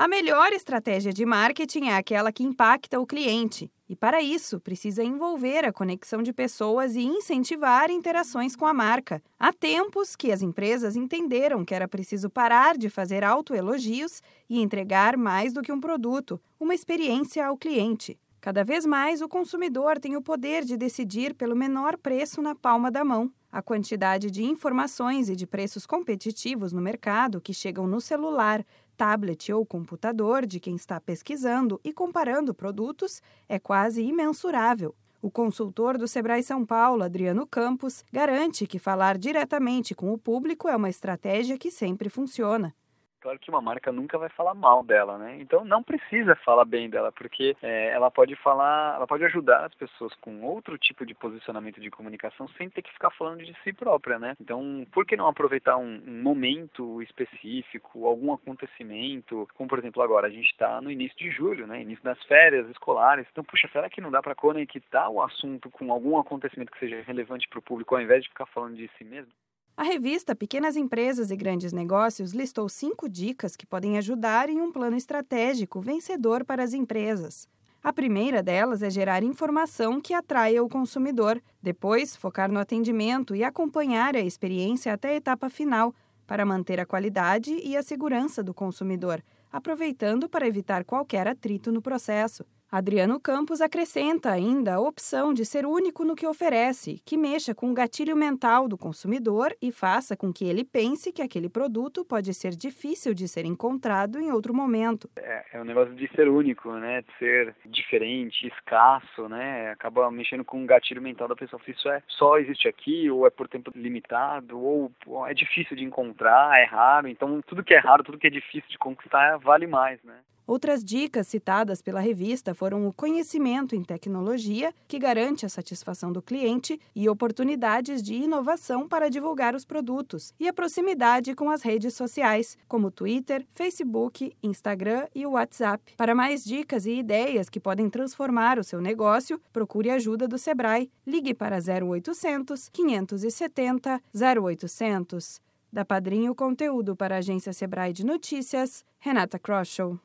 A melhor estratégia de marketing é aquela que impacta o cliente. E para isso, precisa envolver a conexão de pessoas e incentivar interações com a marca. Há tempos que as empresas entenderam que era preciso parar de fazer autoelogios e entregar mais do que um produto, uma experiência ao cliente. Cada vez mais, o consumidor tem o poder de decidir pelo menor preço na palma da mão. A quantidade de informações e de preços competitivos no mercado que chegam no celular, tablet ou computador de quem está pesquisando e comparando produtos é quase imensurável. O consultor do Sebrae São Paulo, Adriano Campos, garante que falar diretamente com o público é uma estratégia que sempre funciona. Claro que uma marca nunca vai falar mal dela, né? Então não precisa falar bem dela, porque é, ela pode falar, ela pode ajudar as pessoas com outro tipo de posicionamento de comunicação sem ter que ficar falando de si própria, né? Então, por que não aproveitar um, um momento específico, algum acontecimento, como por exemplo agora a gente está no início de julho, né? Início das férias escolares. Então, puxa, será que não dá para conectar o assunto com algum acontecimento que seja relevante para o público, ao invés de ficar falando de si mesmo? A revista Pequenas Empresas e Grandes Negócios listou cinco dicas que podem ajudar em um plano estratégico vencedor para as empresas. A primeira delas é gerar informação que atraia o consumidor, depois, focar no atendimento e acompanhar a experiência até a etapa final, para manter a qualidade e a segurança do consumidor, aproveitando para evitar qualquer atrito no processo. Adriano Campos acrescenta ainda a opção de ser único no que oferece, que mexa com o gatilho mental do consumidor e faça com que ele pense que aquele produto pode ser difícil de ser encontrado em outro momento. É, é um negócio de ser único, né? De ser diferente, escasso, né? Acaba mexendo com o gatilho mental da pessoa. Se isso é só existe aqui, ou é por tempo limitado, ou, é difícil de encontrar, é raro. Então, tudo que é raro, tudo que é difícil de conquistar, vale mais, né? Outras dicas citadas pela revista foram o conhecimento em tecnologia, que garante a satisfação do cliente, e oportunidades de inovação para divulgar os produtos, e a proximidade com as redes sociais, como Twitter, Facebook, Instagram e WhatsApp. Para mais dicas e ideias que podem transformar o seu negócio, procure ajuda do Sebrae. Ligue para 0800 570 0800. Da Padrinho Conteúdo para a agência Sebrae de Notícias, Renata Kroschel.